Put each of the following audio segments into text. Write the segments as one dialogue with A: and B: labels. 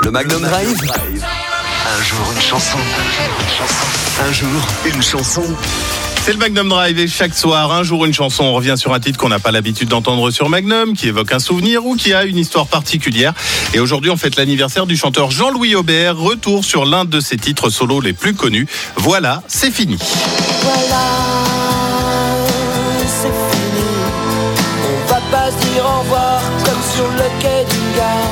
A: Le Magnum Drive. Un jour une chanson. Un jour une chanson.
B: C'est le Magnum Drive et chaque soir, un jour une chanson, on revient sur un titre qu'on n'a pas l'habitude d'entendre sur Magnum, qui évoque un souvenir ou qui a une histoire particulière. Et aujourd'hui, on fête l'anniversaire du chanteur Jean-Louis Aubert. Retour sur l'un de ses titres solo les plus connus. Voilà, c'est fini.
C: Voilà, c'est fini. On va pas se dire au revoir comme sur le quai d'une gare.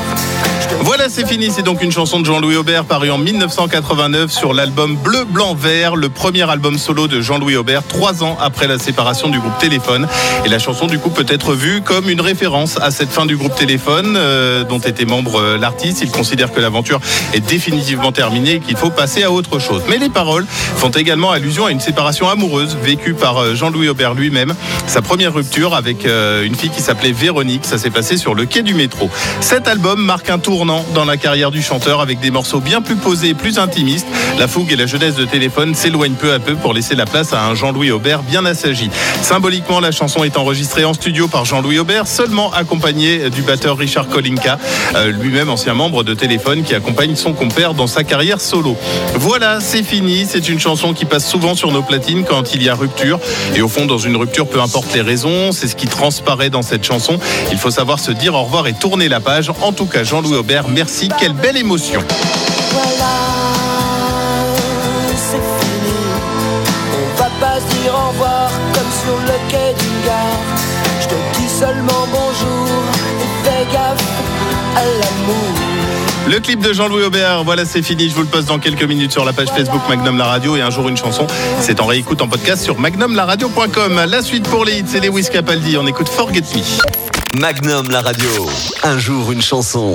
B: Voilà, c'est fini. C'est donc une chanson de Jean-Louis Aubert parue en 1989 sur l'album Bleu, Blanc, Vert, le premier album solo de Jean-Louis Aubert, trois ans après la séparation du groupe Téléphone. Et la chanson, du coup, peut être vue comme une référence à cette fin du groupe Téléphone, euh, dont était membre euh, l'artiste. Il considère que l'aventure est définitivement terminée et qu'il faut passer à autre chose. Mais les paroles font également allusion à une séparation amoureuse vécue par euh, Jean-Louis Aubert lui-même. Sa première rupture avec une fille qui s'appelait Véronique, ça s'est passé sur le quai du métro. Cet album marque un tournant dans la carrière du chanteur avec des morceaux bien plus posés plus intimistes. La fougue et la jeunesse de téléphone s'éloignent peu à peu pour laisser la place à un Jean-Louis Aubert bien assagi. Symboliquement, la chanson est enregistrée en studio par Jean-Louis Aubert, seulement accompagné du batteur Richard Kolinka, euh, lui-même ancien membre de Téléphone qui accompagne son compère dans sa carrière solo. Voilà, c'est fini. C'est une chanson qui passe souvent sur nos platines quand il y a rupture. Et au fond, dans une rupture, peu importe les raisons, c'est ce qui transparaît dans cette chanson. Il faut savoir se dire au revoir et tourner la page. En tout cas, Jean-Louis Aubert, merci. Quelle belle émotion.
C: Au revoir comme sur le quai d'une gare. Je te dis seulement bonjour et fais gaffe à l'amour.
B: Le clip de Jean-Louis Aubert, voilà, c'est fini. Je vous le poste dans quelques minutes sur la page Facebook Magnum La Radio et un jour une chanson. C'est en réécoute en podcast sur magnumlaradio.com. La suite pour les hits, c'est Lewis Capaldi. On écoute Forget Me.
A: Magnum la radio. Un jour une chanson.